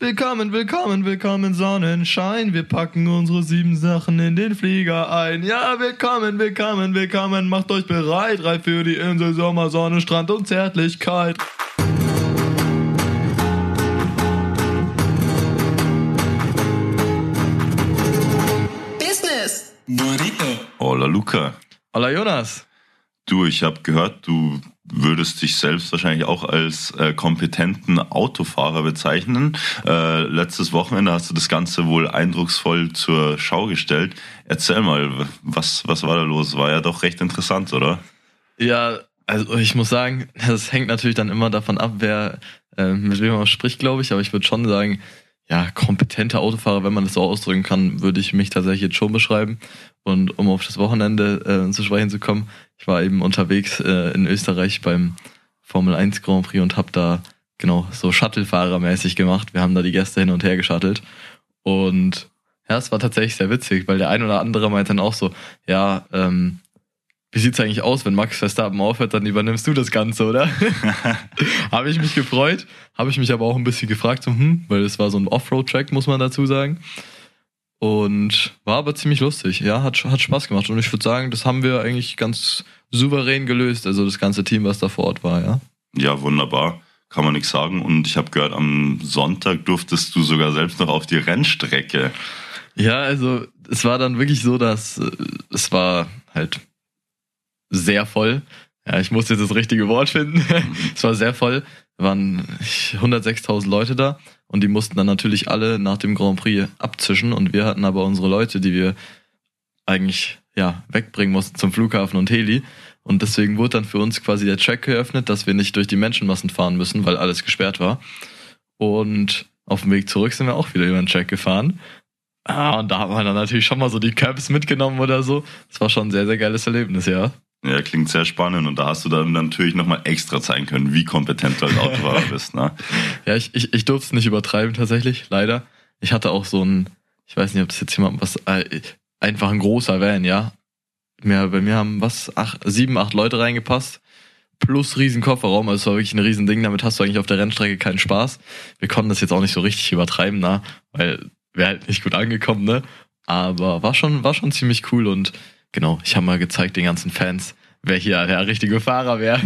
Willkommen, willkommen, willkommen, Sonnenschein. Wir packen unsere sieben Sachen in den Flieger ein. Ja, willkommen, willkommen, willkommen. Macht euch bereit, reif für die Insel, Sommer, Sonne, Strand und Zärtlichkeit. Business. Burrito. Hola Luca. Hola Jonas. Du, ich habe gehört, du würdest dich selbst wahrscheinlich auch als äh, kompetenten Autofahrer bezeichnen. Äh, letztes Wochenende hast du das Ganze wohl eindrucksvoll zur Schau gestellt. Erzähl mal, was, was war da los? War ja doch recht interessant, oder? Ja, also ich muss sagen, das hängt natürlich dann immer davon ab, wer äh, mit wem man spricht, glaube ich. Aber ich würde schon sagen, ja, kompetente Autofahrer, wenn man das so ausdrücken kann, würde ich mich tatsächlich jetzt schon beschreiben. Und um auf das Wochenende äh, zu sprechen zu kommen, ich war eben unterwegs äh, in Österreich beim Formel 1 Grand Prix und habe da genau so Shuttle-Fahrermäßig gemacht. Wir haben da die Gäste hin und her geschattelt. Und ja, es war tatsächlich sehr witzig, weil der ein oder andere meint dann auch so, ja, ähm, wie sieht's eigentlich aus, wenn Max Verstappen aufhört, dann übernimmst du das Ganze, oder? habe ich mich gefreut, habe ich mich aber auch ein bisschen gefragt, so, hm, weil es war so ein Offroad-Track, muss man dazu sagen. Und war aber ziemlich lustig, ja, hat, hat Spaß gemacht. Und ich würde sagen, das haben wir eigentlich ganz souverän gelöst, also das ganze Team, was da vor Ort war, ja. Ja, wunderbar. Kann man nichts sagen. Und ich habe gehört, am Sonntag durftest du sogar selbst noch auf die Rennstrecke. Ja, also es war dann wirklich so, dass äh, es war halt sehr voll. Ja, ich musste jetzt das richtige Wort finden. es war sehr voll. waren 106.000 Leute da und die mussten dann natürlich alle nach dem Grand Prix abzischen und wir hatten aber unsere Leute, die wir eigentlich ja wegbringen mussten zum Flughafen und Heli und deswegen wurde dann für uns quasi der Track geöffnet, dass wir nicht durch die Menschenmassen fahren müssen, weil alles gesperrt war. Und auf dem Weg zurück sind wir auch wieder über den Track gefahren. Ah, und da haben wir dann natürlich schon mal so die Caps mitgenommen oder so. Das war schon ein sehr, sehr geiles Erlebnis, ja. Ja, klingt sehr spannend und da hast du dann natürlich nochmal extra zeigen können, wie kompetent du als Autofahrer bist. Ne? Ja, ich, ich, ich durfte es nicht übertreiben tatsächlich, leider. Ich hatte auch so ein, ich weiß nicht, ob das jetzt jemand was, äh, einfach ein großer Van, ja. Mir, bei mir haben was, acht, sieben, acht Leute reingepasst. Plus riesen Kofferraum, also es war wirklich ein riesen Ding, damit hast du eigentlich auf der Rennstrecke keinen Spaß. Wir konnten das jetzt auch nicht so richtig übertreiben, na, weil wäre halt nicht gut angekommen, ne? Aber war schon, war schon ziemlich cool und Genau, ich habe mal gezeigt den ganzen Fans, wer hier der richtige Fahrer wäre.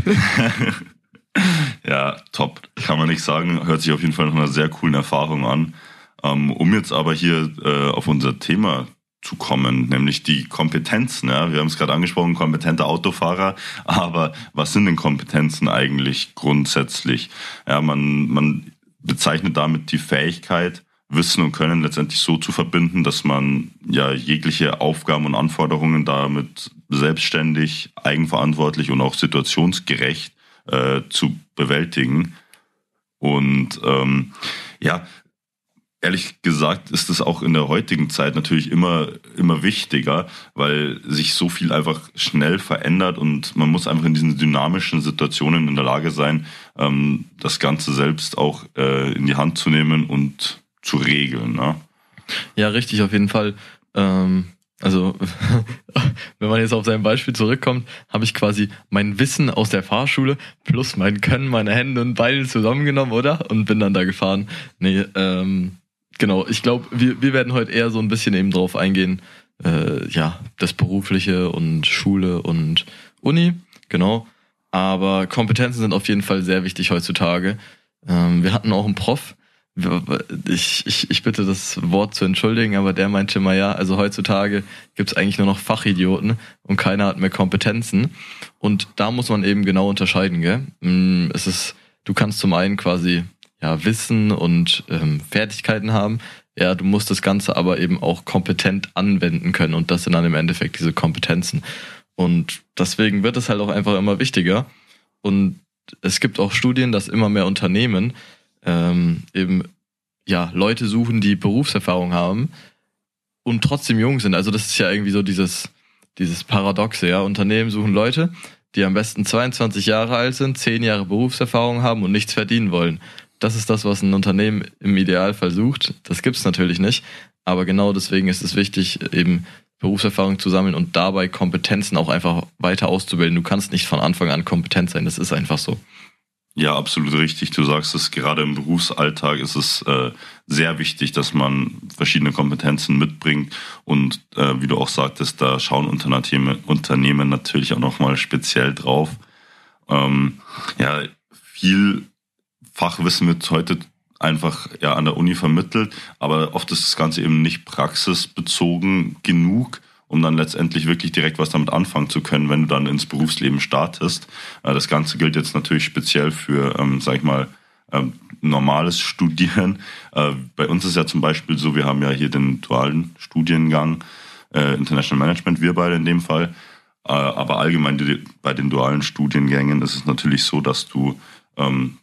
ja, top. Kann man nicht sagen. Hört sich auf jeden Fall nach einer sehr coolen Erfahrung an. Ähm, um jetzt aber hier äh, auf unser Thema zu kommen, nämlich die Kompetenzen. Ja? Wir haben es gerade angesprochen, kompetente Autofahrer. Aber was sind denn Kompetenzen eigentlich grundsätzlich? Ja, man, man bezeichnet damit die Fähigkeit, Wissen und Können letztendlich so zu verbinden, dass man ja jegliche Aufgaben und Anforderungen damit selbstständig, eigenverantwortlich und auch situationsgerecht äh, zu bewältigen. Und ähm, ja, ehrlich gesagt ist es auch in der heutigen Zeit natürlich immer, immer wichtiger, weil sich so viel einfach schnell verändert und man muss einfach in diesen dynamischen Situationen in der Lage sein, ähm, das Ganze selbst auch äh, in die Hand zu nehmen und zu regeln. Ne? Ja, richtig, auf jeden Fall. Ähm, also, wenn man jetzt auf sein Beispiel zurückkommt, habe ich quasi mein Wissen aus der Fahrschule plus mein Können, meine Hände und Beine zusammengenommen, oder? Und bin dann da gefahren. Nee, ähm, genau. Ich glaube, wir, wir werden heute eher so ein bisschen eben drauf eingehen, äh, ja, das Berufliche und Schule und Uni, genau. Aber Kompetenzen sind auf jeden Fall sehr wichtig heutzutage. Ähm, wir hatten auch einen Prof, ich, ich, ich bitte das Wort zu entschuldigen, aber der meinte mal ja, also heutzutage gibt's eigentlich nur noch Fachidioten und keiner hat mehr Kompetenzen. Und da muss man eben genau unterscheiden, gell? Mm, es ist, du kannst zum einen quasi ja Wissen und ähm, Fertigkeiten haben. Ja, du musst das Ganze aber eben auch kompetent anwenden können und das sind dann im Endeffekt diese Kompetenzen. Und deswegen wird es halt auch einfach immer wichtiger. Und es gibt auch Studien, dass immer mehr Unternehmen ähm, eben ja Leute suchen, die Berufserfahrung haben und trotzdem jung sind. Also das ist ja irgendwie so dieses dieses Paradoxe, ja. Unternehmen suchen Leute, die am besten 22 Jahre alt sind, 10 Jahre Berufserfahrung haben und nichts verdienen wollen. Das ist das, was ein Unternehmen im Idealfall sucht. Das gibt's natürlich nicht. Aber genau deswegen ist es wichtig, eben Berufserfahrung zu sammeln und dabei Kompetenzen auch einfach weiter auszubilden. Du kannst nicht von Anfang an kompetent sein. Das ist einfach so. Ja, absolut richtig. Du sagst es, gerade im Berufsalltag ist es äh, sehr wichtig, dass man verschiedene Kompetenzen mitbringt. Und äh, wie du auch sagtest, da schauen Unternehmen, Unternehmen natürlich auch nochmal speziell drauf. Ähm, ja, viel Fachwissen wird heute einfach ja, an der Uni vermittelt, aber oft ist das Ganze eben nicht praxisbezogen genug um dann letztendlich wirklich direkt was damit anfangen zu können, wenn du dann ins Berufsleben startest. Äh, das Ganze gilt jetzt natürlich speziell für, ähm, sag ich mal, ähm, normales Studieren. Äh, bei uns ist ja zum Beispiel so, wir haben ja hier den dualen Studiengang, äh, International Management, wir beide in dem Fall. Äh, aber allgemein die, bei den dualen Studiengängen ist es natürlich so, dass du ähm,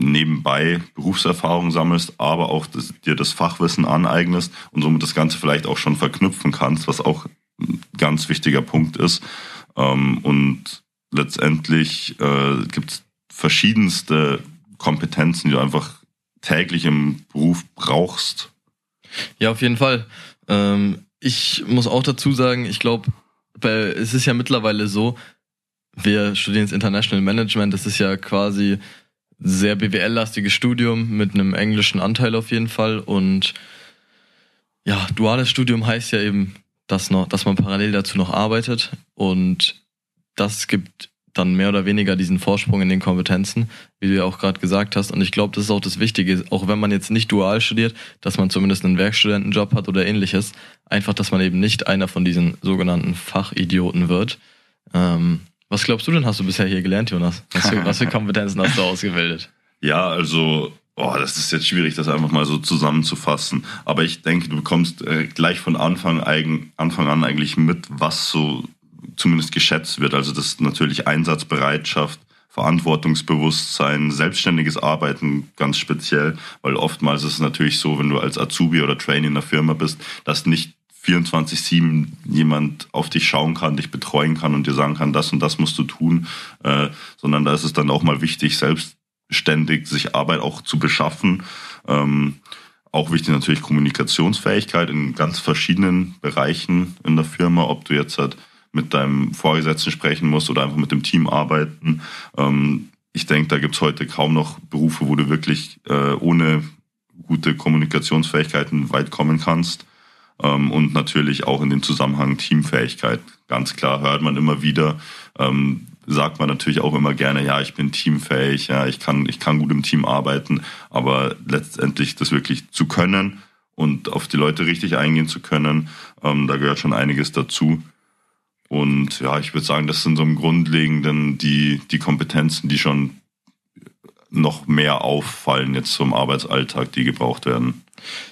nebenbei Berufserfahrung sammelst, aber auch das, dir das Fachwissen aneignest und somit das Ganze vielleicht auch schon verknüpfen kannst, was auch ein ganz wichtiger Punkt ist. Ähm, und letztendlich äh, gibt es verschiedenste Kompetenzen, die du einfach täglich im Beruf brauchst. Ja, auf jeden Fall. Ähm, ich muss auch dazu sagen, ich glaube, es ist ja mittlerweile so, wir studieren jetzt International Management, das ist ja quasi sehr BWL-lastiges Studium mit einem englischen Anteil auf jeden Fall. Und ja, duales Studium heißt ja eben, dass, noch, dass man parallel dazu noch arbeitet. Und das gibt dann mehr oder weniger diesen Vorsprung in den Kompetenzen, wie du ja auch gerade gesagt hast. Und ich glaube, das ist auch das Wichtige, auch wenn man jetzt nicht dual studiert, dass man zumindest einen Werkstudentenjob hat oder ähnliches. Einfach, dass man eben nicht einer von diesen sogenannten Fachidioten wird. Ähm, was glaubst du denn, hast du bisher hier gelernt, Jonas? Was für, was für Kompetenzen hast du ausgebildet? Ja, also, oh, das ist jetzt schwierig, das einfach mal so zusammenzufassen. Aber ich denke, du bekommst äh, gleich von Anfang, eigen, Anfang an eigentlich mit, was so zumindest geschätzt wird. Also das ist natürlich Einsatzbereitschaft, Verantwortungsbewusstsein, selbstständiges Arbeiten ganz speziell, weil oftmals ist es natürlich so, wenn du als Azubi oder Trainee in der Firma bist, dass nicht 24-7 jemand auf dich schauen kann, dich betreuen kann und dir sagen kann, das und das musst du tun, äh, sondern da ist es dann auch mal wichtig, selbstständig sich Arbeit auch zu beschaffen. Ähm, auch wichtig natürlich Kommunikationsfähigkeit in ganz verschiedenen Bereichen in der Firma, ob du jetzt halt mit deinem Vorgesetzten sprechen musst oder einfach mit dem Team arbeiten. Ähm, ich denke, da gibt's heute kaum noch Berufe, wo du wirklich äh, ohne gute Kommunikationsfähigkeiten weit kommen kannst. Ähm, und natürlich auch in dem Zusammenhang Teamfähigkeit. Ganz klar hört man immer wieder, ähm, sagt man natürlich auch immer gerne, ja, ich bin teamfähig, ja, ich kann, ich kann gut im Team arbeiten, aber letztendlich das wirklich zu können und auf die Leute richtig eingehen zu können, ähm, da gehört schon einiges dazu. Und ja, ich würde sagen, das sind so im Grundlegenden die, die Kompetenzen, die schon noch mehr auffallen jetzt zum Arbeitsalltag, die gebraucht werden.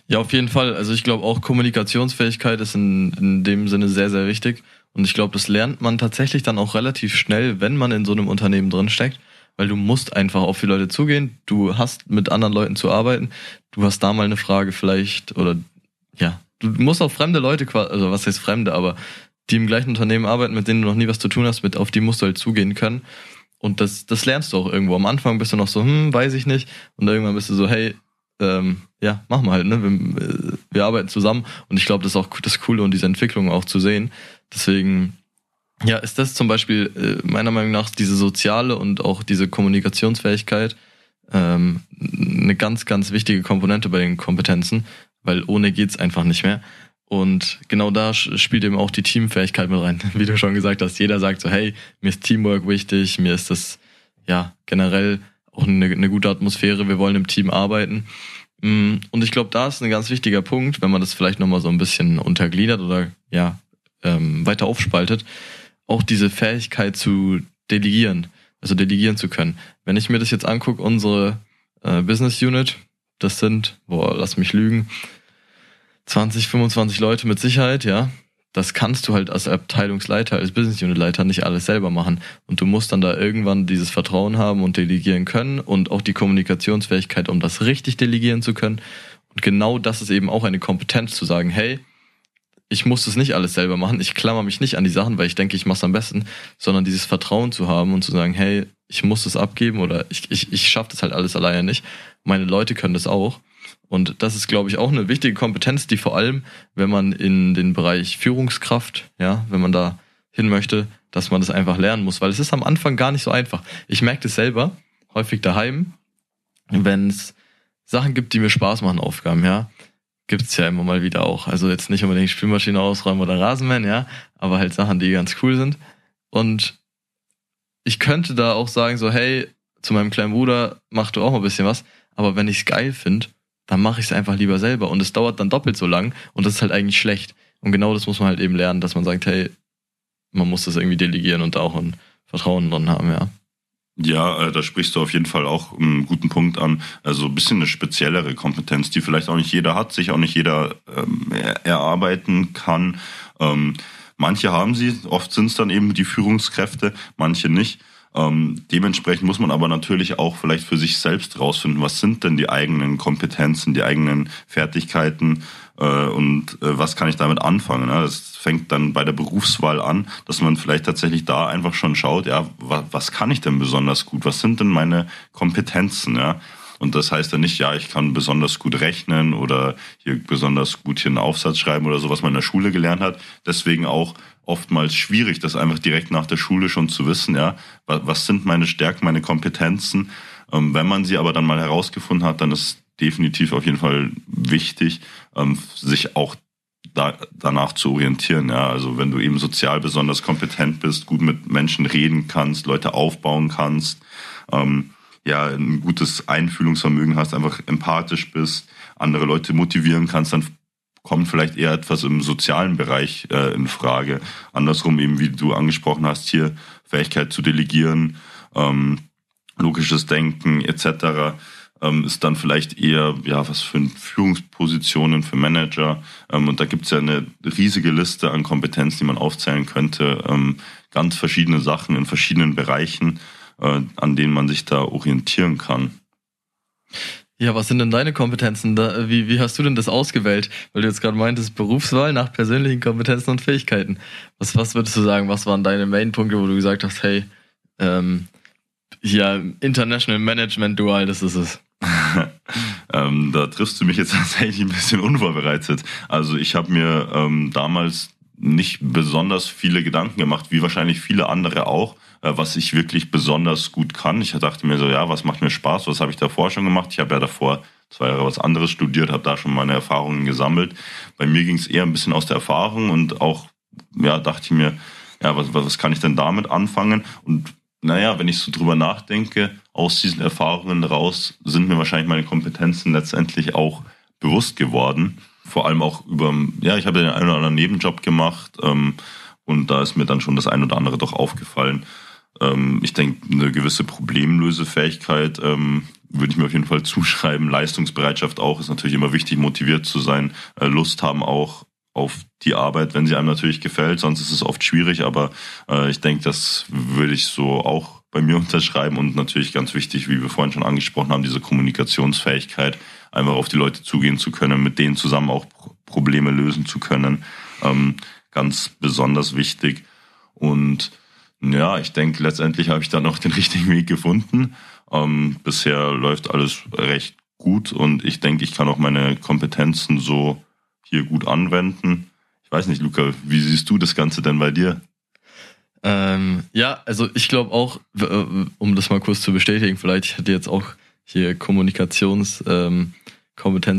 Ja, auf jeden Fall. Also ich glaube auch Kommunikationsfähigkeit ist in, in dem Sinne sehr, sehr wichtig. Und ich glaube, das lernt man tatsächlich dann auch relativ schnell, wenn man in so einem Unternehmen drin steckt, weil du musst einfach auf die Leute zugehen. Du hast mit anderen Leuten zu arbeiten. Du hast da mal eine Frage vielleicht oder ja, du musst auf fremde Leute, also was heißt fremde, aber die im gleichen Unternehmen arbeiten, mit denen du noch nie was zu tun hast, mit auf die musst du halt zugehen können. Und das, das lernst du auch irgendwo. Am Anfang bist du noch so, hm, weiß ich nicht. Und irgendwann bist du so, hey, ähm, ja, machen wir halt, ne? Wir, wir arbeiten zusammen und ich glaube, das ist auch das Coole und diese Entwicklung auch zu sehen. Deswegen, ja, ist das zum Beispiel äh, meiner Meinung nach diese soziale und auch diese Kommunikationsfähigkeit ähm, eine ganz, ganz wichtige Komponente bei den Kompetenzen, weil ohne geht's einfach nicht mehr. Und genau da spielt eben auch die Teamfähigkeit mit rein. Wie du schon gesagt hast, jeder sagt so, hey, mir ist Teamwork wichtig, mir ist das ja generell auch eine, eine gute Atmosphäre, wir wollen im Team arbeiten. Mm, und ich glaube, da ist ein ganz wichtiger Punkt, wenn man das vielleicht nochmal so ein bisschen untergliedert oder ja, ähm, weiter aufspaltet, auch diese Fähigkeit zu delegieren, also delegieren zu können. Wenn ich mir das jetzt angucke, unsere äh, Business Unit, das sind, boah, lass mich lügen, 20, 25 Leute mit Sicherheit, ja das kannst du halt als Abteilungsleiter, als Business Unit Leiter nicht alles selber machen. Und du musst dann da irgendwann dieses Vertrauen haben und delegieren können und auch die Kommunikationsfähigkeit, um das richtig delegieren zu können. Und genau das ist eben auch eine Kompetenz zu sagen, hey, ich muss das nicht alles selber machen, ich klammer mich nicht an die Sachen, weil ich denke, ich mache es am besten, sondern dieses Vertrauen zu haben und zu sagen, hey, ich muss das abgeben oder ich, ich, ich schaffe das halt alles alleine nicht. Meine Leute können das auch. Und das ist, glaube ich, auch eine wichtige Kompetenz, die vor allem, wenn man in den Bereich Führungskraft, ja, wenn man da hin möchte, dass man das einfach lernen muss, weil es ist am Anfang gar nicht so einfach. Ich merke das selber. häufig daheim, wenn es Sachen gibt, die mir Spaß machen, Aufgaben, ja. Gibt's ja immer mal wieder auch. Also jetzt nicht unbedingt Spülmaschine ausräumen oder Rasenmähen, ja, aber halt Sachen, die ganz cool sind. Und ich könnte da auch sagen, so, hey, zu meinem kleinen Bruder, mach du auch mal ein bisschen was. Aber wenn ich es geil finde, dann mache ich es einfach lieber selber. Und es dauert dann doppelt so lang und das ist halt eigentlich schlecht. Und genau das muss man halt eben lernen, dass man sagt, hey, man muss das irgendwie delegieren und da auch ein Vertrauen dran haben, ja. Ja, äh, da sprichst du auf jeden Fall auch einen guten Punkt an. Also ein bisschen eine speziellere Kompetenz, die vielleicht auch nicht jeder hat, sich auch nicht jeder ähm, erarbeiten kann. Ähm, manche haben sie, oft sind es dann eben die Führungskräfte, manche nicht. Ähm, dementsprechend muss man aber natürlich auch vielleicht für sich selbst rausfinden, was sind denn die eigenen Kompetenzen, die eigenen Fertigkeiten äh, und äh, was kann ich damit anfangen. Ja? Das fängt dann bei der Berufswahl an, dass man vielleicht tatsächlich da einfach schon schaut, ja, was, was kann ich denn besonders gut? Was sind denn meine Kompetenzen? Ja? Und das heißt dann nicht, ja, ich kann besonders gut rechnen oder hier besonders gut hier einen Aufsatz schreiben oder so, was man in der Schule gelernt hat. Deswegen auch oftmals schwierig, das einfach direkt nach der Schule schon zu wissen, ja, was sind meine Stärken, meine Kompetenzen. Ähm, wenn man sie aber dann mal herausgefunden hat, dann ist definitiv auf jeden Fall wichtig, ähm, sich auch da, danach zu orientieren. Ja, also wenn du eben sozial besonders kompetent bist, gut mit Menschen reden kannst, Leute aufbauen kannst, ähm, ja, ein gutes Einfühlungsvermögen hast, einfach empathisch bist, andere Leute motivieren kannst, dann kommt vielleicht eher etwas im sozialen Bereich äh, in Frage. Andersrum eben, wie du angesprochen hast, hier Fähigkeit zu delegieren, ähm, logisches Denken etc. Ähm, ist dann vielleicht eher, ja, was für Führungspositionen für Manager. Ähm, und da gibt's ja eine riesige Liste an Kompetenzen, die man aufzählen könnte. Ähm, ganz verschiedene Sachen in verschiedenen Bereichen, äh, an denen man sich da orientieren kann. Ja, was sind denn deine Kompetenzen? Da, wie, wie hast du denn das ausgewählt? Weil du jetzt gerade meintest, Berufswahl nach persönlichen Kompetenzen und Fähigkeiten. Was, was würdest du sagen, was waren deine Main-Punkte, wo du gesagt hast, hey, ähm, ja, International Management Dual, das ist es. ähm, da triffst du mich jetzt tatsächlich ein bisschen unvorbereitet. Also ich habe mir ähm, damals nicht besonders viele Gedanken gemacht, wie wahrscheinlich viele andere auch äh, was ich wirklich besonders gut kann. Ich dachte mir so, ja, was macht mir Spaß, was habe ich davor schon gemacht? Ich habe ja davor zwei Jahre was anderes studiert, habe da schon meine Erfahrungen gesammelt. Bei mir ging es eher ein bisschen aus der Erfahrung und auch, ja, dachte ich mir, ja, was, was kann ich denn damit anfangen? Und naja, wenn ich so drüber nachdenke, aus diesen Erfahrungen raus sind mir wahrscheinlich meine Kompetenzen letztendlich auch bewusst geworden. Vor allem auch über, ja, ich habe den einen oder anderen Nebenjob gemacht ähm, und da ist mir dann schon das ein oder andere doch aufgefallen, ich denke, eine gewisse Problemlösefähigkeit ähm, würde ich mir auf jeden Fall zuschreiben. Leistungsbereitschaft auch ist natürlich immer wichtig, motiviert zu sein, äh, Lust haben auch auf die Arbeit, wenn sie einem natürlich gefällt. Sonst ist es oft schwierig, aber äh, ich denke, das würde ich so auch bei mir unterschreiben und natürlich ganz wichtig, wie wir vorhin schon angesprochen haben, diese Kommunikationsfähigkeit, einfach auf die Leute zugehen zu können, mit denen zusammen auch Probleme lösen zu können, ähm, ganz besonders wichtig. Und ja, ich denke, letztendlich habe ich dann noch den richtigen Weg gefunden. Ähm, bisher läuft alles recht gut und ich denke, ich kann auch meine Kompetenzen so hier gut anwenden. Ich weiß nicht, Luca, wie siehst du das Ganze denn bei dir? Ähm, ja, also ich glaube auch, äh, um das mal kurz zu bestätigen, vielleicht ich hätte jetzt auch hier Kommunikationskompetenz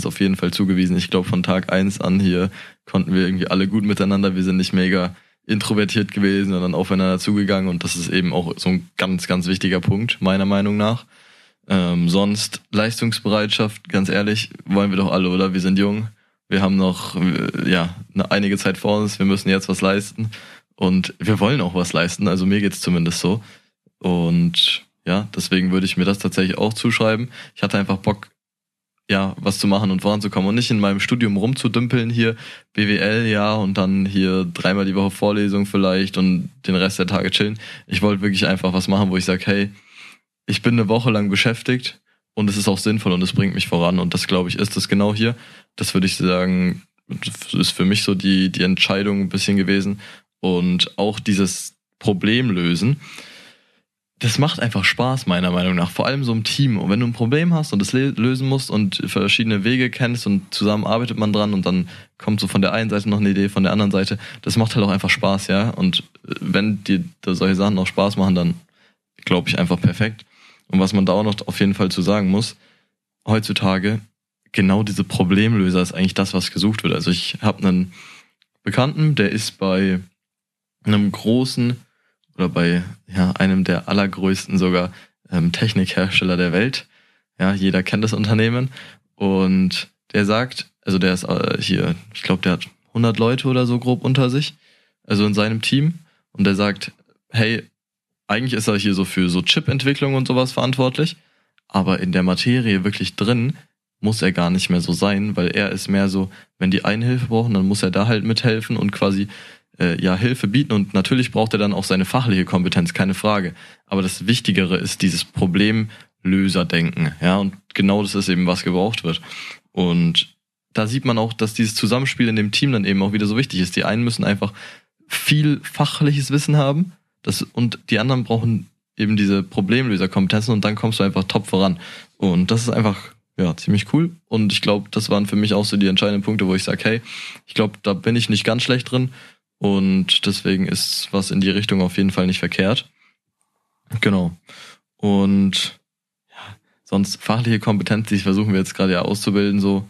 ähm, auf jeden Fall zugewiesen. Ich glaube, von Tag eins an hier konnten wir irgendwie alle gut miteinander. Wir sind nicht mega introvertiert gewesen und dann aufeinander zugegangen und das ist eben auch so ein ganz, ganz wichtiger Punkt, meiner Meinung nach. Ähm, sonst Leistungsbereitschaft, ganz ehrlich, wollen wir doch alle, oder? Wir sind jung, wir haben noch äh, ja eine einige Zeit vor uns, wir müssen jetzt was leisten und wir wollen auch was leisten, also mir geht's zumindest so. Und ja, deswegen würde ich mir das tatsächlich auch zuschreiben. Ich hatte einfach Bock, ja, was zu machen und voranzukommen und nicht in meinem Studium rumzudümpeln hier, BWL, ja, und dann hier dreimal die Woche Vorlesung vielleicht und den Rest der Tage chillen. Ich wollte wirklich einfach was machen, wo ich sage, hey, ich bin eine Woche lang beschäftigt und es ist auch sinnvoll und es bringt mich voran und das, glaube ich, ist das genau hier. Das würde ich sagen, ist für mich so die, die Entscheidung ein bisschen gewesen und auch dieses Problem lösen das macht einfach Spaß, meiner Meinung nach. Vor allem so im Team. Und wenn du ein Problem hast und es lösen musst und verschiedene Wege kennst und zusammen arbeitet man dran und dann kommt so von der einen Seite noch eine Idee, von der anderen Seite, das macht halt auch einfach Spaß, ja. Und wenn dir solche Sachen auch Spaß machen, dann glaube ich einfach perfekt. Und was man da auch noch auf jeden Fall zu sagen muss, heutzutage genau diese Problemlöser ist eigentlich das, was gesucht wird. Also ich habe einen Bekannten, der ist bei einem großen oder bei ja, einem der allergrößten sogar ähm, Technikhersteller der Welt. Ja, jeder kennt das Unternehmen. Und der sagt, also der ist äh, hier, ich glaube, der hat 100 Leute oder so grob unter sich, also in seinem Team. Und der sagt, hey, eigentlich ist er hier so für so Chip-Entwicklung und sowas verantwortlich, aber in der Materie wirklich drin muss er gar nicht mehr so sein, weil er ist mehr so, wenn die eine Hilfe brauchen, dann muss er da halt mithelfen und quasi äh, ja Hilfe bieten und natürlich braucht er dann auch seine fachliche Kompetenz, keine Frage. Aber das Wichtigere ist dieses Problemlöserdenken, ja und genau das ist eben was gebraucht wird und da sieht man auch, dass dieses Zusammenspiel in dem Team dann eben auch wieder so wichtig ist. Die einen müssen einfach viel fachliches Wissen haben das, und die anderen brauchen eben diese Problemlöserkompetenzen und dann kommst du einfach top voran. Und das ist einfach ja, ziemlich cool. Und ich glaube, das waren für mich auch so die entscheidenden Punkte, wo ich sage, hey, ich glaube, da bin ich nicht ganz schlecht drin. Und deswegen ist was in die Richtung auf jeden Fall nicht verkehrt. Genau. Und ja, sonst fachliche Kompetenz, die versuchen wir jetzt gerade ja auszubilden, so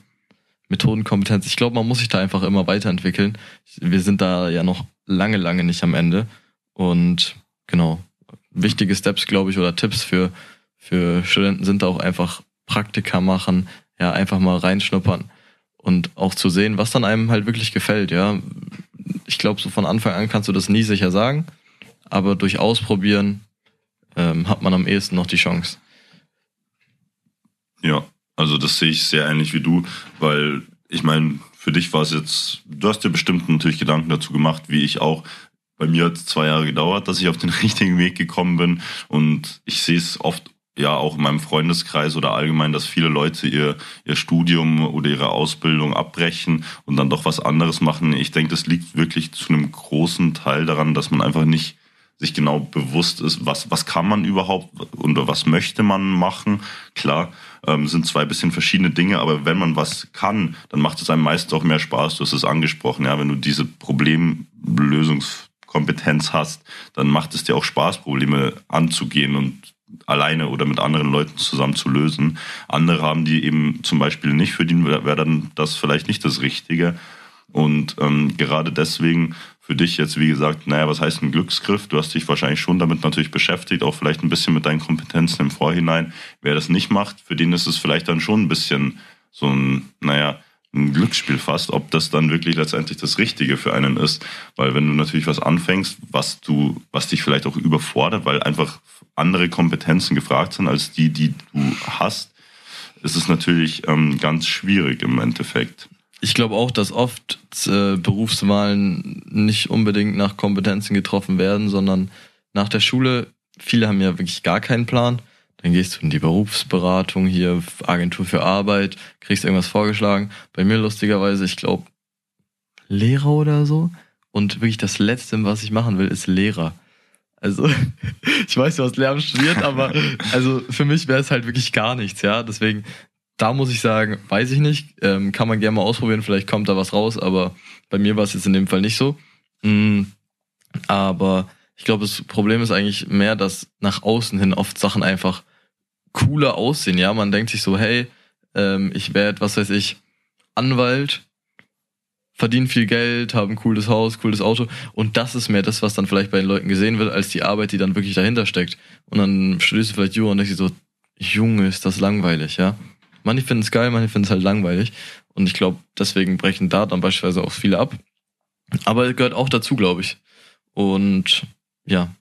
Methodenkompetenz. Ich glaube, man muss sich da einfach immer weiterentwickeln. Wir sind da ja noch lange, lange nicht am Ende. Und genau, wichtige Steps, glaube ich, oder Tipps für, für Studenten sind da auch einfach Praktika machen, ja, einfach mal reinschnuppern und auch zu sehen, was dann einem halt wirklich gefällt, ja. Ich glaube, so von Anfang an kannst du das nie sicher sagen, aber durch Ausprobieren ähm, hat man am ehesten noch die Chance. Ja, also das sehe ich sehr ähnlich wie du, weil ich meine, für dich war es jetzt, du hast dir bestimmt natürlich Gedanken dazu gemacht, wie ich auch. Bei mir hat es zwei Jahre gedauert, dass ich auf den richtigen Weg gekommen bin und ich sehe es oft ja auch in meinem Freundeskreis oder allgemein, dass viele Leute ihr, ihr Studium oder ihre Ausbildung abbrechen und dann doch was anderes machen. Ich denke, das liegt wirklich zu einem großen Teil daran, dass man einfach nicht sich genau bewusst ist, was, was kann man überhaupt oder was möchte man machen. Klar, ähm, sind zwei bisschen verschiedene Dinge, aber wenn man was kann, dann macht es einem meistens auch mehr Spaß. Du hast es angesprochen, ja, wenn du diese Problemlösungskompetenz hast, dann macht es dir auch Spaß, Probleme anzugehen und alleine oder mit anderen Leuten zusammen zu lösen. Andere haben die eben zum Beispiel nicht, für die wäre dann das vielleicht nicht das Richtige. Und ähm, gerade deswegen für dich jetzt, wie gesagt, naja, was heißt ein Glücksgriff? Du hast dich wahrscheinlich schon damit natürlich beschäftigt, auch vielleicht ein bisschen mit deinen Kompetenzen im Vorhinein. Wer das nicht macht, für den ist es vielleicht dann schon ein bisschen so ein, naja, ein Glücksspiel fast, ob das dann wirklich letztendlich das Richtige für einen ist. Weil wenn du natürlich was anfängst, was du, was dich vielleicht auch überfordert, weil einfach andere Kompetenzen gefragt sind als die, die du hast, ist es natürlich ähm, ganz schwierig im Endeffekt. Ich glaube auch, dass oft äh, Berufswahlen nicht unbedingt nach Kompetenzen getroffen werden, sondern nach der Schule. Viele haben ja wirklich gar keinen Plan. Dann gehst du in die Berufsberatung hier, Agentur für Arbeit, kriegst irgendwas vorgeschlagen. Bei mir lustigerweise, ich glaube, Lehrer oder so. Und wirklich das Letzte, was ich machen will, ist Lehrer. Also, ich weiß, du hast Lehramt studiert, aber also für mich wäre es halt wirklich gar nichts, ja. Deswegen, da muss ich sagen, weiß ich nicht. Ähm, kann man gerne mal ausprobieren, vielleicht kommt da was raus, aber bei mir war es jetzt in dem Fall nicht so. Mhm. Aber ich glaube, das Problem ist eigentlich mehr, dass nach außen hin oft Sachen einfach cooler aussehen, ja. Man denkt sich so, hey, ähm, ich werde, was weiß ich, Anwalt, verdiene viel Geld, habe ein cooles Haus, cooles Auto. Und das ist mehr das, was dann vielleicht bei den Leuten gesehen wird, als die Arbeit, die dann wirklich dahinter steckt. Und dann studierst du vielleicht Jura und denkst dir so, Junge, ist das langweilig, ja. Manche finden es geil, manche finden es halt langweilig. Und ich glaube, deswegen brechen da dann beispielsweise auch viele ab. Aber gehört auch dazu, glaube ich. Und ja,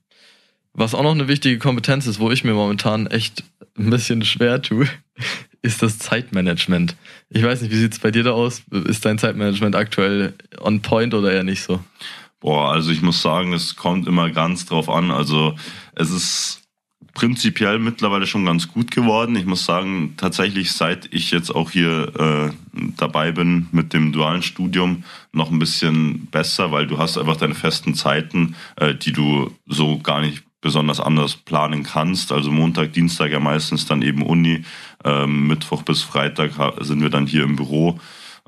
was auch noch eine wichtige Kompetenz ist, wo ich mir momentan echt ein bisschen schwer tue, ist das Zeitmanagement. Ich weiß nicht, wie sieht es bei dir da aus? Ist dein Zeitmanagement aktuell on point oder eher nicht so? Boah, also ich muss sagen, es kommt immer ganz drauf an. Also es ist prinzipiell mittlerweile schon ganz gut geworden. Ich muss sagen, tatsächlich seit ich jetzt auch hier äh, dabei bin mit dem dualen Studium noch ein bisschen besser, weil du hast einfach deine festen Zeiten, äh, die du so gar nicht besonders anders planen kannst. Also Montag, Dienstag ja meistens dann eben Uni, ähm, Mittwoch bis Freitag sind wir dann hier im Büro.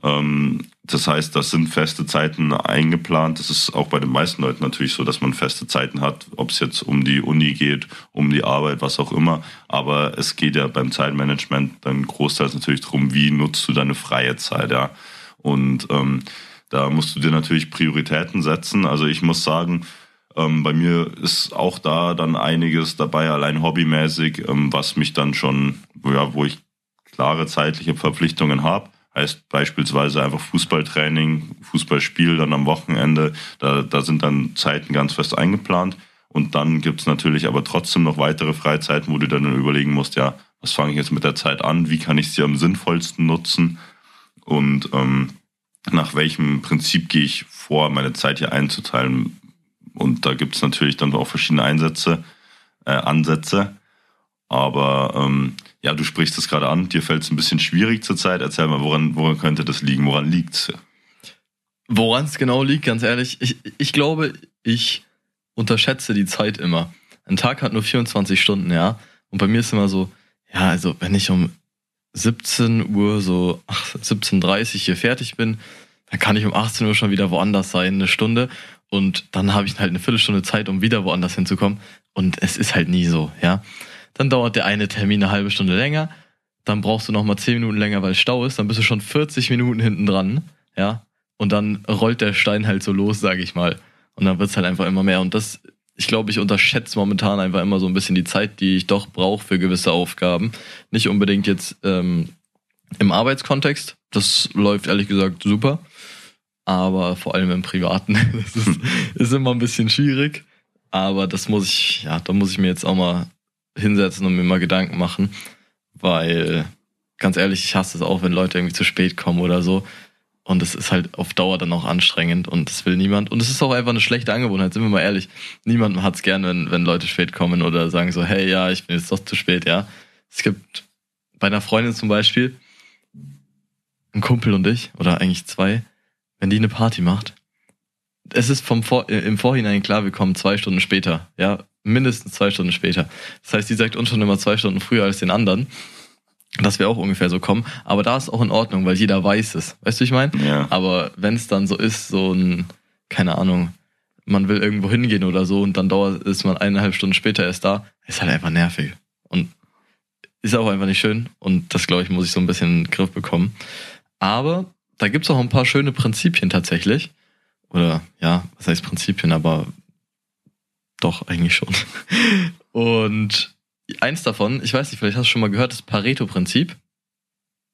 Ähm, das heißt, das sind feste Zeiten eingeplant. Das ist auch bei den meisten Leuten natürlich so, dass man feste Zeiten hat, ob es jetzt um die Uni geht, um die Arbeit, was auch immer. Aber es geht ja beim Zeitmanagement dann großteils natürlich darum, wie nutzt du deine freie Zeit, ja. Und ähm, da musst du dir natürlich Prioritäten setzen. Also ich muss sagen, ähm, bei mir ist auch da dann einiges dabei, allein hobbymäßig, ähm, was mich dann schon, ja, wo ich klare zeitliche Verpflichtungen habe. Heißt beispielsweise einfach Fußballtraining, Fußballspiel dann am Wochenende. Da, da sind dann Zeiten ganz fest eingeplant. Und dann gibt's natürlich aber trotzdem noch weitere Freizeiten, wo du dann überlegen musst, ja, was fange ich jetzt mit der Zeit an? Wie kann ich sie am sinnvollsten nutzen? Und ähm, nach welchem Prinzip gehe ich vor, meine Zeit hier einzuteilen? Und da gibt's natürlich dann auch verschiedene Einsätze, äh, Ansätze. Aber ähm, ja, du sprichst es gerade an, dir fällt es ein bisschen schwierig zurzeit. Erzähl mal, woran, woran könnte das liegen? Woran liegt's? Woran es genau liegt, ganz ehrlich, ich, ich glaube, ich unterschätze die Zeit immer. Ein Tag hat nur 24 Stunden, ja. Und bei mir ist immer so, ja, also wenn ich um 17 Uhr so 17.30 Uhr hier fertig bin, dann kann ich um 18 Uhr schon wieder woanders sein, eine Stunde. Und dann habe ich halt eine Viertelstunde Zeit, um wieder woanders hinzukommen. Und es ist halt nie so, ja. Dann dauert der eine Termin eine halbe Stunde länger. Dann brauchst du noch mal 10 Minuten länger, weil Stau ist. Dann bist du schon 40 Minuten hinten dran. Ja. Und dann rollt der Stein halt so los, sage ich mal. Und dann wird's halt einfach immer mehr. Und das, ich glaube, ich unterschätze momentan einfach immer so ein bisschen die Zeit, die ich doch brauche für gewisse Aufgaben. Nicht unbedingt jetzt ähm, im Arbeitskontext. Das läuft ehrlich gesagt super. Aber vor allem im Privaten. Das ist, ist immer ein bisschen schwierig. Aber das muss ich, ja, da muss ich mir jetzt auch mal hinsetzen und mir mal Gedanken machen, weil ganz ehrlich, ich hasse es auch, wenn Leute irgendwie zu spät kommen oder so. Und es ist halt auf Dauer dann auch anstrengend und das will niemand. Und es ist auch einfach eine schlechte Angewohnheit, sind wir mal ehrlich. Niemand hat es gern, wenn, wenn Leute spät kommen oder sagen so, hey, ja, ich bin jetzt doch zu spät, ja. Es gibt bei einer Freundin zum Beispiel, ein Kumpel und ich, oder eigentlich zwei, wenn die eine Party macht, es ist vom Vor im Vorhinein klar, wir kommen zwei Stunden später, ja mindestens zwei Stunden später. Das heißt, die sagt uns schon immer zwei Stunden früher als den anderen. Dass wir auch ungefähr so kommen. Aber da ist auch in Ordnung, weil jeder weiß es. Weißt du, ich meine? Ja. Aber wenn es dann so ist, so ein, keine Ahnung, man will irgendwo hingehen oder so und dann dauert, ist man eineinhalb Stunden später erst da, ist halt einfach nervig. Und ist auch einfach nicht schön. Und das, glaube ich, muss ich so ein bisschen in den Griff bekommen. Aber da gibt's auch ein paar schöne Prinzipien tatsächlich. Oder ja, was heißt Prinzipien, aber doch, eigentlich schon. Und eins davon, ich weiß nicht, vielleicht hast du schon mal gehört, das Pareto-Prinzip.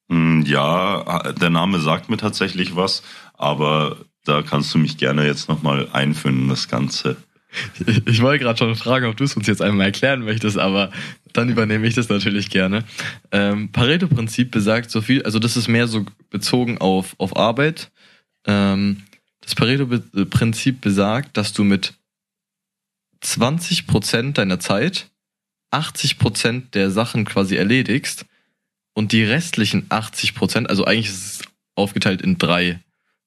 Hm, ja, der Name sagt mir tatsächlich was, aber da kannst du mich gerne jetzt nochmal einführen in das Ganze. Ich wollte gerade schon fragen, ob du es uns jetzt einmal erklären möchtest, aber dann übernehme ich das natürlich gerne. Ähm, Pareto-Prinzip besagt so viel, also das ist mehr so bezogen auf, auf Arbeit. Ähm, das Pareto-Prinzip besagt, dass du mit 20 Prozent deiner Zeit 80 Prozent der Sachen quasi erledigst und die restlichen 80 Prozent, also eigentlich ist es aufgeteilt in drei,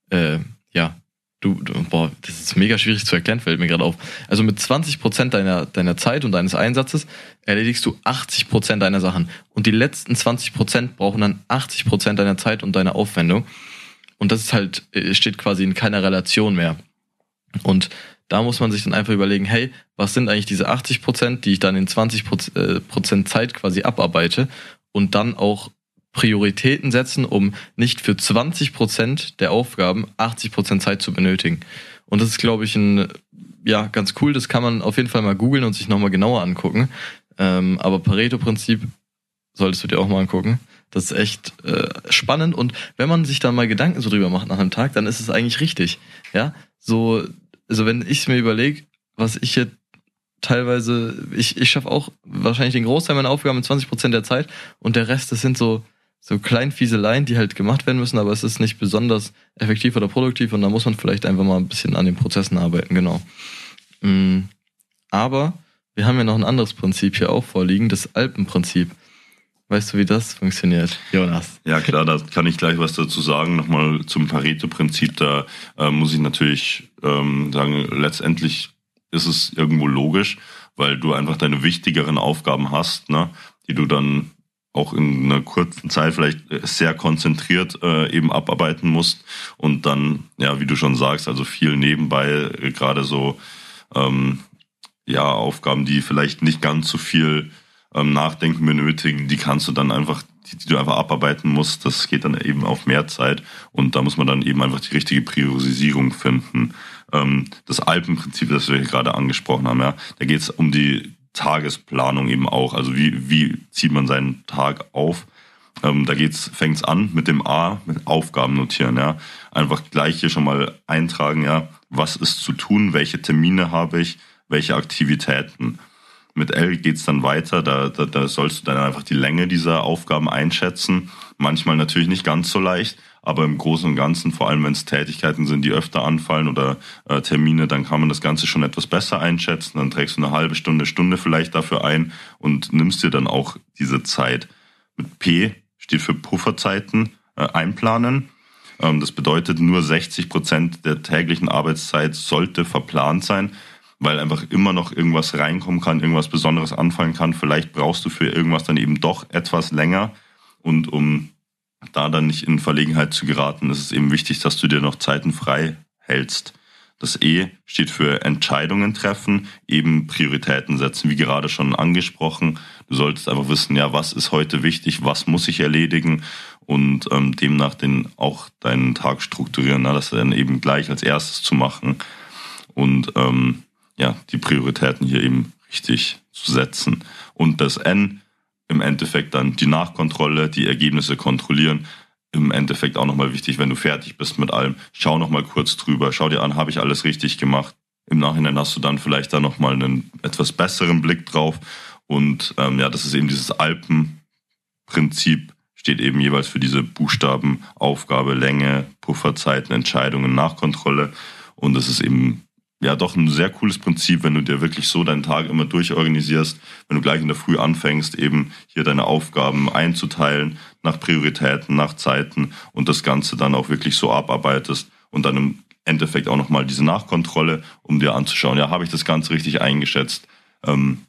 äh, ja, du, du, boah, das ist mega schwierig zu erklären, fällt mir gerade auf. Also mit 20 Prozent deiner, deiner Zeit und deines Einsatzes erledigst du 80 Prozent deiner Sachen und die letzten 20 Prozent brauchen dann 80 Prozent deiner Zeit und deiner Aufwendung und das ist halt, äh, steht quasi in keiner Relation mehr. Und da muss man sich dann einfach überlegen, hey, was sind eigentlich diese 80 Prozent, die ich dann in 20 äh, Prozent Zeit quasi abarbeite und dann auch Prioritäten setzen, um nicht für 20 Prozent der Aufgaben 80 Prozent Zeit zu benötigen. Und das ist, glaube ich, ein, ja, ganz cool. Das kann man auf jeden Fall mal googeln und sich nochmal genauer angucken. Ähm, aber Pareto-Prinzip solltest du dir auch mal angucken. Das ist echt äh, spannend und wenn man sich da mal Gedanken so drüber macht nach einem Tag, dann ist es eigentlich richtig. Ja, so also wenn ich mir überlege, was ich jetzt teilweise, ich, ich schaffe auch wahrscheinlich den Großteil meiner Aufgaben in 20 Prozent der Zeit und der Rest, das sind so, so Kleinfieseleien, die halt gemacht werden müssen, aber es ist nicht besonders effektiv oder produktiv und da muss man vielleicht einfach mal ein bisschen an den Prozessen arbeiten, genau. Mm, aber wir haben ja noch ein anderes Prinzip hier auch vorliegen, das Alpenprinzip. Weißt du, wie das funktioniert, Jonas? Ja, klar, da kann ich gleich was dazu sagen. Nochmal zum Pareto-Prinzip. Da äh, muss ich natürlich ähm, sagen, letztendlich ist es irgendwo logisch, weil du einfach deine wichtigeren Aufgaben hast, ne, die du dann auch in einer kurzen Zeit vielleicht sehr konzentriert äh, eben abarbeiten musst und dann, ja, wie du schon sagst, also viel nebenbei, äh, gerade so ähm, ja, Aufgaben, die vielleicht nicht ganz so viel ähm, Nachdenken benötigen, die kannst du dann einfach, die, die, du einfach abarbeiten musst, das geht dann eben auf mehr Zeit und da muss man dann eben einfach die richtige Priorisierung finden. Ähm, das Alpenprinzip, das wir gerade angesprochen haben, ja, da geht es um die Tagesplanung eben auch. Also wie, wie zieht man seinen Tag auf? Ähm, da geht's, fängt's an mit dem A, mit Aufgaben notieren, ja. Einfach gleich hier schon mal eintragen, ja, was ist zu tun, welche Termine habe ich, welche Aktivitäten. Mit L geht's dann weiter, da, da, da sollst du dann einfach die Länge dieser Aufgaben einschätzen. Manchmal natürlich nicht ganz so leicht, aber im Großen und Ganzen, vor allem wenn es Tätigkeiten sind, die öfter anfallen oder äh, Termine, dann kann man das Ganze schon etwas besser einschätzen. Dann trägst du eine halbe Stunde, Stunde vielleicht dafür ein und nimmst dir dann auch diese Zeit. Mit P steht für Pufferzeiten äh, einplanen. Ähm, das bedeutet, nur 60 Prozent der täglichen Arbeitszeit sollte verplant sein, weil einfach immer noch irgendwas reinkommen kann, irgendwas Besonderes anfallen kann. Vielleicht brauchst du für irgendwas dann eben doch etwas länger. Und um da dann nicht in Verlegenheit zu geraten, ist es eben wichtig, dass du dir noch Zeiten frei hältst. Das E steht für Entscheidungen treffen, eben Prioritäten setzen, wie gerade schon angesprochen. Du solltest einfach wissen, ja, was ist heute wichtig, was muss ich erledigen und ähm, demnach den, auch deinen Tag strukturieren, na, das dann eben gleich als erstes zu machen und ähm, ja, die Prioritäten hier eben richtig zu setzen. Und das N im Endeffekt dann die Nachkontrolle, die Ergebnisse kontrollieren. Im Endeffekt auch nochmal wichtig, wenn du fertig bist mit allem, schau nochmal kurz drüber, schau dir an, habe ich alles richtig gemacht. Im Nachhinein hast du dann vielleicht da nochmal einen etwas besseren Blick drauf. Und ähm, ja, das ist eben dieses Alpenprinzip, steht eben jeweils für diese Buchstaben Aufgabe, Länge, Pufferzeiten, Entscheidungen, Nachkontrolle. Und das ist eben ja doch ein sehr cooles Prinzip, wenn du dir wirklich so deinen Tag immer durchorganisierst, wenn du gleich in der Früh anfängst, eben hier deine Aufgaben einzuteilen nach Prioritäten, nach Zeiten und das Ganze dann auch wirklich so abarbeitest und dann im Endeffekt auch nochmal diese Nachkontrolle, um dir anzuschauen, ja, habe ich das Ganze richtig eingeschätzt? Ähm,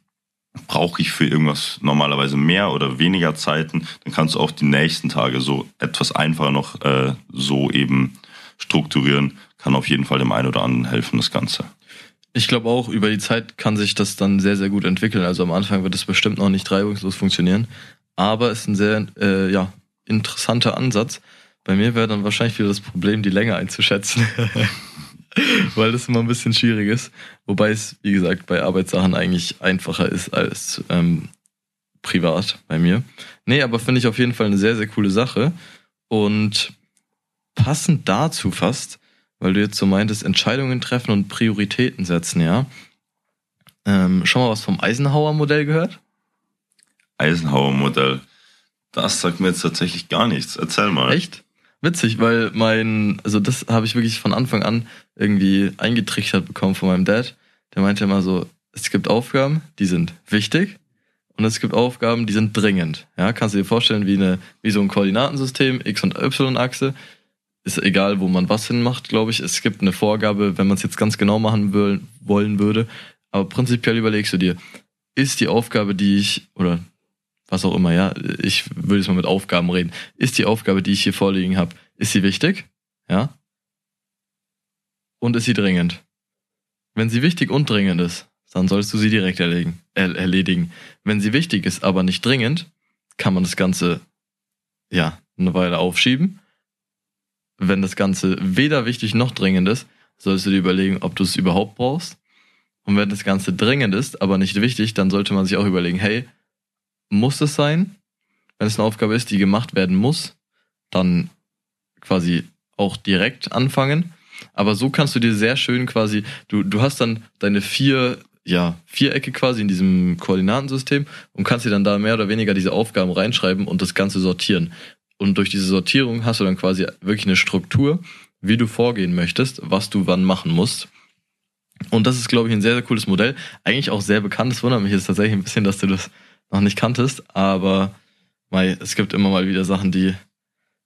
Brauche ich für irgendwas normalerweise mehr oder weniger Zeiten? Dann kannst du auch die nächsten Tage so etwas einfacher noch äh, so eben strukturieren, kann auf jeden Fall dem einen oder anderen helfen, das Ganze. Ich glaube auch, über die Zeit kann sich das dann sehr, sehr gut entwickeln. Also am Anfang wird es bestimmt noch nicht reibungslos funktionieren. Aber es ist ein sehr äh, ja, interessanter Ansatz. Bei mir wäre dann wahrscheinlich wieder das Problem, die Länge einzuschätzen. Weil das immer ein bisschen schwierig ist. Wobei es, wie gesagt, bei Arbeitssachen eigentlich einfacher ist als ähm, privat bei mir. Nee, aber finde ich auf jeden Fall eine sehr, sehr coole Sache. Und passend dazu fast weil du jetzt so meintest, Entscheidungen treffen und Prioritäten setzen, ja. Ähm, schon mal was vom Eisenhower-Modell gehört? Eisenhower-Modell. Das sagt mir jetzt tatsächlich gar nichts. Erzähl mal. Echt? Witzig, weil mein, also das habe ich wirklich von Anfang an irgendwie eingetrichtert bekommen von meinem Dad. Der meinte immer so, es gibt Aufgaben, die sind wichtig und es gibt Aufgaben, die sind dringend. Ja, kannst du dir vorstellen, wie eine, wie so ein Koordinatensystem, X- und Y-Achse ist egal, wo man was hinmacht, glaube ich. Es gibt eine Vorgabe, wenn man es jetzt ganz genau machen will, wollen würde. Aber prinzipiell überlegst du dir, ist die Aufgabe, die ich, oder was auch immer, ja, ich würde jetzt mal mit Aufgaben reden, ist die Aufgabe, die ich hier vorliegen habe, ist sie wichtig? Ja? Und ist sie dringend? Wenn sie wichtig und dringend ist, dann sollst du sie direkt erledigen. Er, erledigen. Wenn sie wichtig ist, aber nicht dringend, kann man das Ganze ja eine Weile aufschieben wenn das Ganze weder wichtig noch dringend ist, solltest du dir überlegen, ob du es überhaupt brauchst. Und wenn das Ganze dringend ist, aber nicht wichtig, dann sollte man sich auch überlegen, hey, muss es sein? Wenn es eine Aufgabe ist, die gemacht werden muss, dann quasi auch direkt anfangen. Aber so kannst du dir sehr schön quasi, du, du hast dann deine vier, ja, Vierecke quasi in diesem Koordinatensystem und kannst dir dann da mehr oder weniger diese Aufgaben reinschreiben und das Ganze sortieren. Und durch diese Sortierung hast du dann quasi wirklich eine Struktur, wie du vorgehen möchtest, was du wann machen musst. Und das ist, glaube ich, ein sehr, sehr cooles Modell. Eigentlich auch sehr bekannt. Es wundert mich jetzt tatsächlich ein bisschen, dass du das noch nicht kanntest. Aber mei, es gibt immer mal wieder Sachen, die,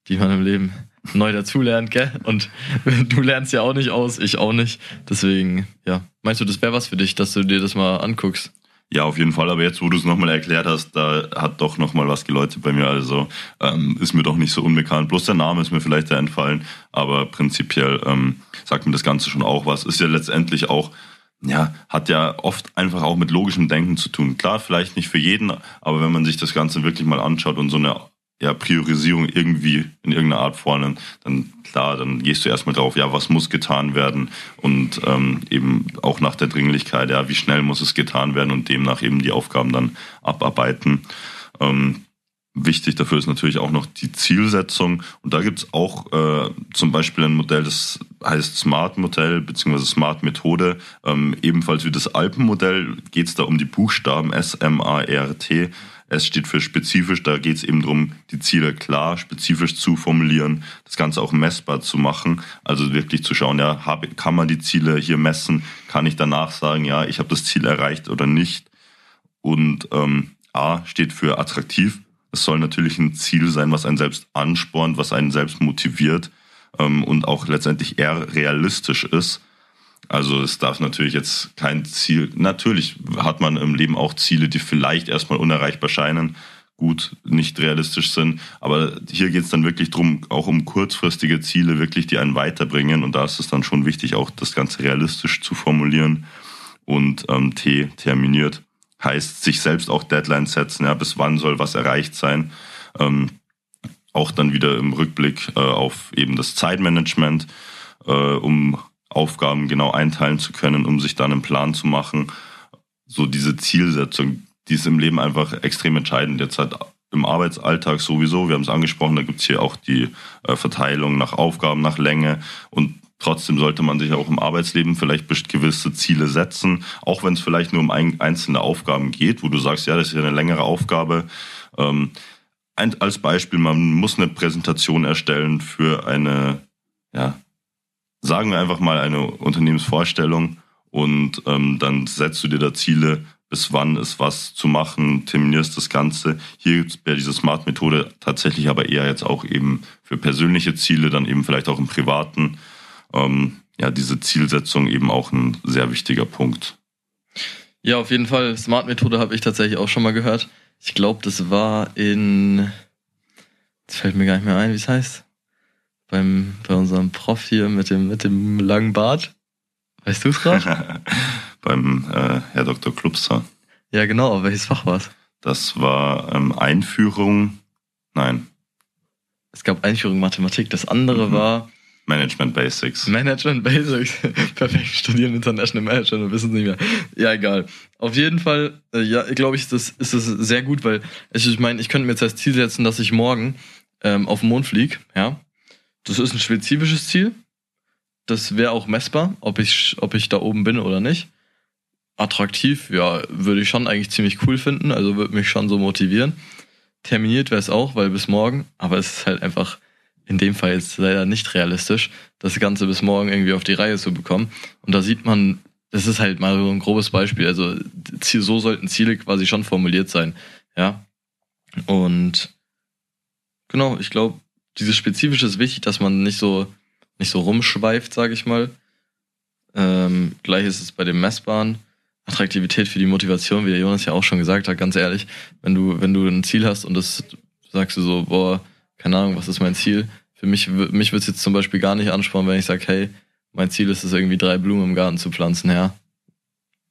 die man im Leben neu dazulernt, gell? Und du lernst ja auch nicht aus, ich auch nicht. Deswegen, ja. Meinst du, das wäre was für dich, dass du dir das mal anguckst? Ja, auf jeden Fall. Aber jetzt, wo du es nochmal erklärt hast, da hat doch nochmal was geläutet bei mir. Also ähm, ist mir doch nicht so unbekannt. Bloß der Name ist mir vielleicht da entfallen. Aber prinzipiell ähm, sagt mir das Ganze schon auch was. Ist ja letztendlich auch, ja, hat ja oft einfach auch mit logischem Denken zu tun. Klar, vielleicht nicht für jeden, aber wenn man sich das Ganze wirklich mal anschaut und so eine ja, Priorisierung irgendwie in irgendeiner Art vornimmt, dann klar, dann gehst du erstmal drauf, ja, was muss getan werden und ähm, eben auch nach der Dringlichkeit, ja, wie schnell muss es getan werden und demnach eben die Aufgaben dann abarbeiten. Ähm, wichtig dafür ist natürlich auch noch die Zielsetzung und da gibt's auch äh, zum Beispiel ein Modell, das heißt Smart-Modell beziehungsweise Smart-Methode. Ähm, ebenfalls wie das Alpenmodell geht's da um die Buchstaben S-M-A-R-T. S steht für spezifisch, da geht es eben darum, die Ziele klar, spezifisch zu formulieren, das Ganze auch messbar zu machen. Also wirklich zu schauen, ja, hab, kann man die Ziele hier messen? Kann ich danach sagen, ja, ich habe das Ziel erreicht oder nicht? Und ähm, A steht für attraktiv. Es soll natürlich ein Ziel sein, was einen selbst anspornt, was einen selbst motiviert ähm, und auch letztendlich eher realistisch ist. Also es darf natürlich jetzt kein Ziel, natürlich hat man im Leben auch Ziele, die vielleicht erstmal unerreichbar scheinen, gut, nicht realistisch sind. Aber hier geht es dann wirklich drum, auch um kurzfristige Ziele, wirklich, die einen weiterbringen. Und da ist es dann schon wichtig, auch das Ganze realistisch zu formulieren. Und ähm, T terminiert heißt, sich selbst auch Deadlines setzen, ja, bis wann soll was erreicht sein. Ähm, auch dann wieder im Rückblick äh, auf eben das Zeitmanagement, äh, um Aufgaben genau einteilen zu können, um sich dann einen Plan zu machen. So diese Zielsetzung, die ist im Leben einfach extrem entscheidend. Jetzt halt im Arbeitsalltag sowieso, wir haben es angesprochen, da gibt es hier auch die äh, Verteilung nach Aufgaben, nach Länge und Trotzdem sollte man sich auch im Arbeitsleben vielleicht gewisse Ziele setzen, auch wenn es vielleicht nur um ein, einzelne Aufgaben geht, wo du sagst, ja, das ist ja eine längere Aufgabe. Ähm, ein, als Beispiel, man muss eine Präsentation erstellen für eine ja, sagen wir einfach mal eine Unternehmensvorstellung und ähm, dann setzt du dir da Ziele, bis wann ist was zu machen, terminierst das Ganze. Hier gibt es bei dieser Smart-Methode tatsächlich aber eher jetzt auch eben für persönliche Ziele, dann eben vielleicht auch im Privaten. Ähm, ja, diese Zielsetzung eben auch ein sehr wichtiger Punkt. Ja, auf jeden Fall. Smart-Methode habe ich tatsächlich auch schon mal gehört. Ich glaube, das war in. Jetzt fällt mir gar nicht mehr ein, wie es heißt beim, bei unserem Prof hier mit dem, mit dem langen Bart. Weißt du es gerade? beim äh, Herr Dr. Klubser. Ja, genau. Welches Fach war es? Das war ähm, Einführung. Nein. Es gab Einführung Mathematik. Das andere mhm. war Management Basics. Management Basics. Perfekt. Studieren International Management und wissen es nicht mehr. Ja, egal. Auf jeden Fall, äh, ja, glaube ich, das, ist das sehr gut, weil ich, ich meine, ich könnte mir jetzt als Ziel setzen, dass ich morgen ähm, auf den Mond fliege, ja. Das ist ein spezifisches Ziel. Das wäre auch messbar, ob ich, ob ich da oben bin oder nicht. Attraktiv, ja, würde ich schon eigentlich ziemlich cool finden, also würde mich schon so motivieren. Terminiert wäre es auch, weil bis morgen, aber es ist halt einfach in dem Fall jetzt leider nicht realistisch, das Ganze bis morgen irgendwie auf die Reihe zu bekommen. Und da sieht man, das ist halt mal so ein grobes Beispiel. Also so sollten Ziele quasi schon formuliert sein. Ja. Und genau, ich glaube, dieses Spezifische ist wichtig, dass man nicht so, nicht so rumschweift, sage ich mal. Ähm, gleich ist es bei dem Messbaren. Attraktivität für die Motivation, wie der Jonas ja auch schon gesagt hat, ganz ehrlich, wenn du, wenn du ein Ziel hast und das sagst du so, boah, keine Ahnung, was ist mein Ziel? Für mich, mich würde es jetzt zum Beispiel gar nicht anspornen, wenn ich sage, hey, mein Ziel ist es irgendwie drei Blumen im Garten zu pflanzen, ja.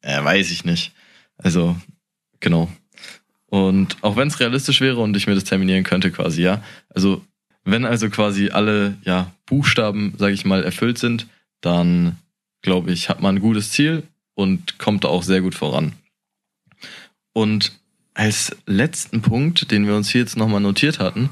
Äh, weiß ich nicht. Also, genau. Und auch wenn es realistisch wäre und ich mir das terminieren könnte, quasi, ja. Also wenn also quasi alle ja, Buchstaben, sage ich mal, erfüllt sind, dann glaube ich, hat man ein gutes Ziel und kommt da auch sehr gut voran. Und als letzten Punkt, den wir uns hier jetzt nochmal notiert hatten,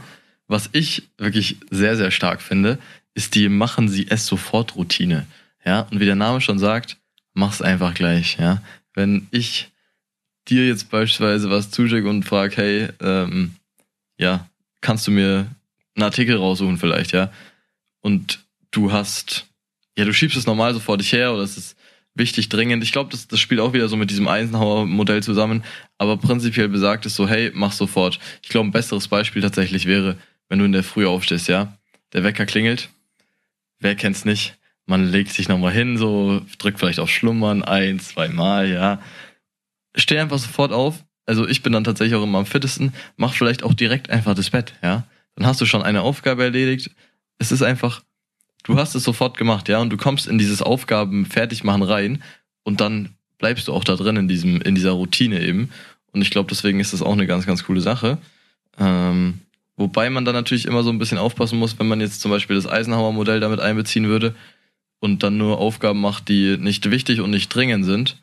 was ich wirklich sehr, sehr stark finde, ist die Machen Sie es sofort Routine. Ja, und wie der Name schon sagt, mach's einfach gleich. Ja, wenn ich dir jetzt beispielsweise was zuschicke und frage, hey, ähm, ja, kannst du mir einen Artikel raussuchen vielleicht, ja. Und du hast, ja, du schiebst es normal so vor dich her oder es ist wichtig, dringend. Ich glaube, das, das spielt auch wieder so mit diesem Eisenhower-Modell zusammen. Aber prinzipiell besagt es so, hey, mach sofort. Ich glaube, ein besseres Beispiel tatsächlich wäre, wenn du in der Früh aufstehst, ja. Der Wecker klingelt. Wer kennt's nicht? Man legt sich nochmal hin, so, drückt vielleicht auf Schlummern ein, zweimal, ja. steh einfach sofort auf. Also ich bin dann tatsächlich auch immer am fittesten. Mach vielleicht auch direkt einfach das Bett, ja. Dann hast du schon eine Aufgabe erledigt. Es ist einfach, du hast es sofort gemacht, ja, und du kommst in dieses Aufgaben fertig machen rein und dann bleibst du auch da drin in diesem, in dieser Routine eben. Und ich glaube, deswegen ist das auch eine ganz, ganz coole Sache. Ähm, wobei man dann natürlich immer so ein bisschen aufpassen muss, wenn man jetzt zum Beispiel das Eisenhower-Modell damit einbeziehen würde und dann nur Aufgaben macht, die nicht wichtig und nicht dringend sind,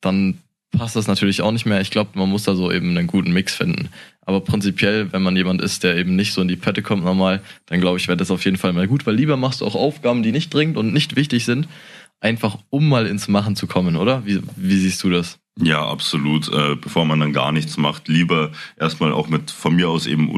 dann passt das natürlich auch nicht mehr. Ich glaube, man muss da so eben einen guten Mix finden. Aber prinzipiell, wenn man jemand ist, der eben nicht so in die Pötte kommt normal, dann glaube ich, wäre das auf jeden Fall mal gut, weil lieber machst du auch Aufgaben, die nicht dringend und nicht wichtig sind, einfach um mal ins Machen zu kommen, oder? Wie, wie siehst du das? Ja, absolut. Äh, bevor man dann gar nichts macht, lieber erstmal auch mit von mir aus eben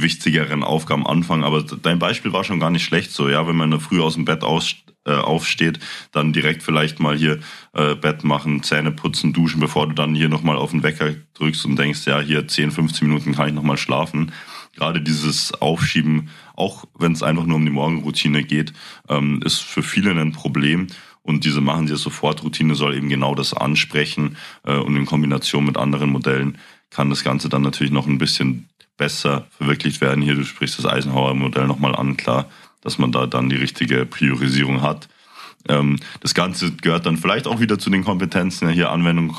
unwichtigeren Aufgaben anfangen. Aber dein Beispiel war schon gar nicht schlecht so, ja, wenn man früh aus dem Bett aus, äh, aufsteht, dann direkt vielleicht mal hier äh, Bett machen, Zähne putzen, duschen, bevor du dann hier nochmal auf den Wecker drückst und denkst, ja, hier 10, 15 Minuten kann ich nochmal schlafen. Gerade dieses Aufschieben, auch wenn es einfach nur um die Morgenroutine geht, ähm, ist für viele ein Problem. Und diese machen sie sofort Routine soll eben genau das ansprechen. Äh, und in Kombination mit anderen Modellen kann das Ganze dann natürlich noch ein bisschen besser verwirklicht werden. Hier, du sprichst das Eisenhower-Modell nochmal an, klar, dass man da dann die richtige Priorisierung hat. Ähm, das Ganze gehört dann vielleicht auch wieder zu den Kompetenzen, hier Anwendung,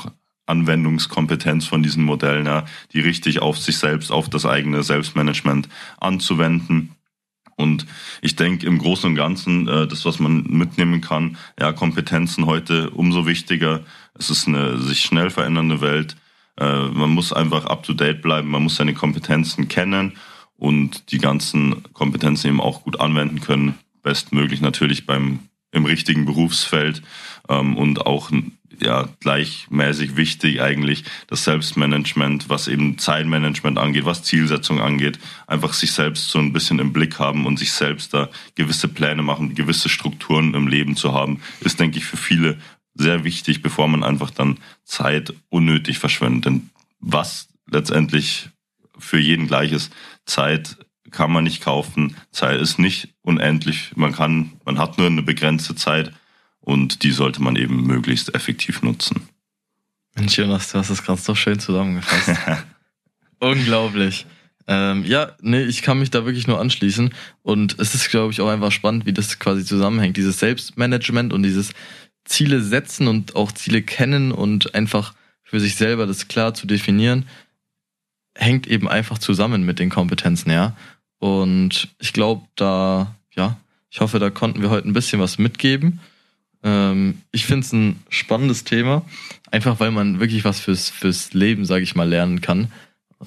Anwendungskompetenz von diesen Modellen, ja, die richtig auf sich selbst, auf das eigene Selbstmanagement anzuwenden. Und ich denke im Großen und Ganzen, äh, das, was man mitnehmen kann, ja, Kompetenzen heute umso wichtiger. Es ist eine sich schnell verändernde Welt. Äh, man muss einfach up to date bleiben, man muss seine Kompetenzen kennen und die ganzen Kompetenzen eben auch gut anwenden können. Bestmöglich natürlich beim im richtigen Berufsfeld ähm, und auch ja gleichmäßig wichtig eigentlich das Selbstmanagement, was eben Zeitmanagement angeht, was Zielsetzung angeht, einfach sich selbst so ein bisschen im Blick haben und sich selbst da gewisse Pläne machen, gewisse Strukturen im Leben zu haben, ist denke ich für viele sehr wichtig, bevor man einfach dann Zeit unnötig verschwendet. Denn was letztendlich für jeden gleich ist, Zeit kann man nicht kaufen, Zeit ist nicht unendlich, man kann, man hat nur eine begrenzte Zeit und die sollte man eben möglichst effektiv nutzen. Mensch, Jonas, du hast das gerade so schön zusammengefasst. Unglaublich. Ähm, ja, nee, ich kann mich da wirklich nur anschließen. Und es ist, glaube ich, auch einfach spannend, wie das quasi zusammenhängt. Dieses Selbstmanagement und dieses Ziele setzen und auch Ziele kennen und einfach für sich selber das klar zu definieren, hängt eben einfach zusammen mit den Kompetenzen, ja. Und ich glaube, da, ja, ich hoffe, da konnten wir heute ein bisschen was mitgeben. Ähm, ich finde es ein spannendes Thema, einfach weil man wirklich was fürs, fürs Leben, sage ich mal, lernen kann.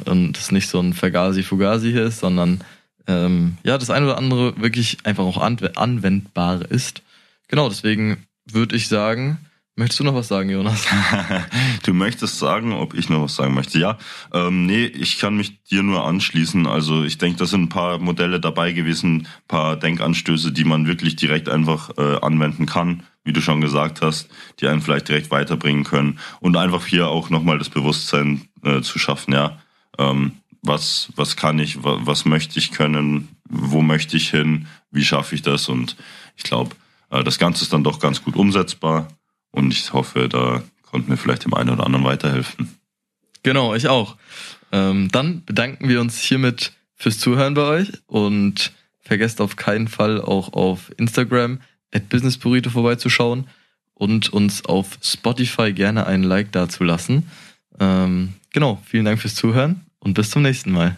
Und es nicht so ein Vergasi-Fugasi hier ist, sondern ähm, ja, das eine oder andere wirklich einfach auch anwendbar ist. Genau, deswegen würde ich sagen, Möchtest du noch was sagen, Jonas? du möchtest sagen, ob ich noch was sagen möchte. Ja, ähm, nee, ich kann mich dir nur anschließen. Also ich denke, da sind ein paar Modelle dabei gewesen, ein paar Denkanstöße, die man wirklich direkt einfach äh, anwenden kann wie du schon gesagt hast, die einen vielleicht direkt weiterbringen können und einfach hier auch nochmal das Bewusstsein äh, zu schaffen, ja, ähm, was, was kann ich, was, möchte ich können, wo möchte ich hin, wie schaffe ich das und ich glaube, das Ganze ist dann doch ganz gut umsetzbar und ich hoffe, da konnten wir vielleicht dem einen oder anderen weiterhelfen. Genau, ich auch. Ähm, dann bedanken wir uns hiermit fürs Zuhören bei euch und vergesst auf keinen Fall auch auf Instagram at Business Burrito vorbeizuschauen und uns auf Spotify gerne einen Like dazulassen. Ähm, genau, vielen Dank fürs Zuhören und bis zum nächsten Mal.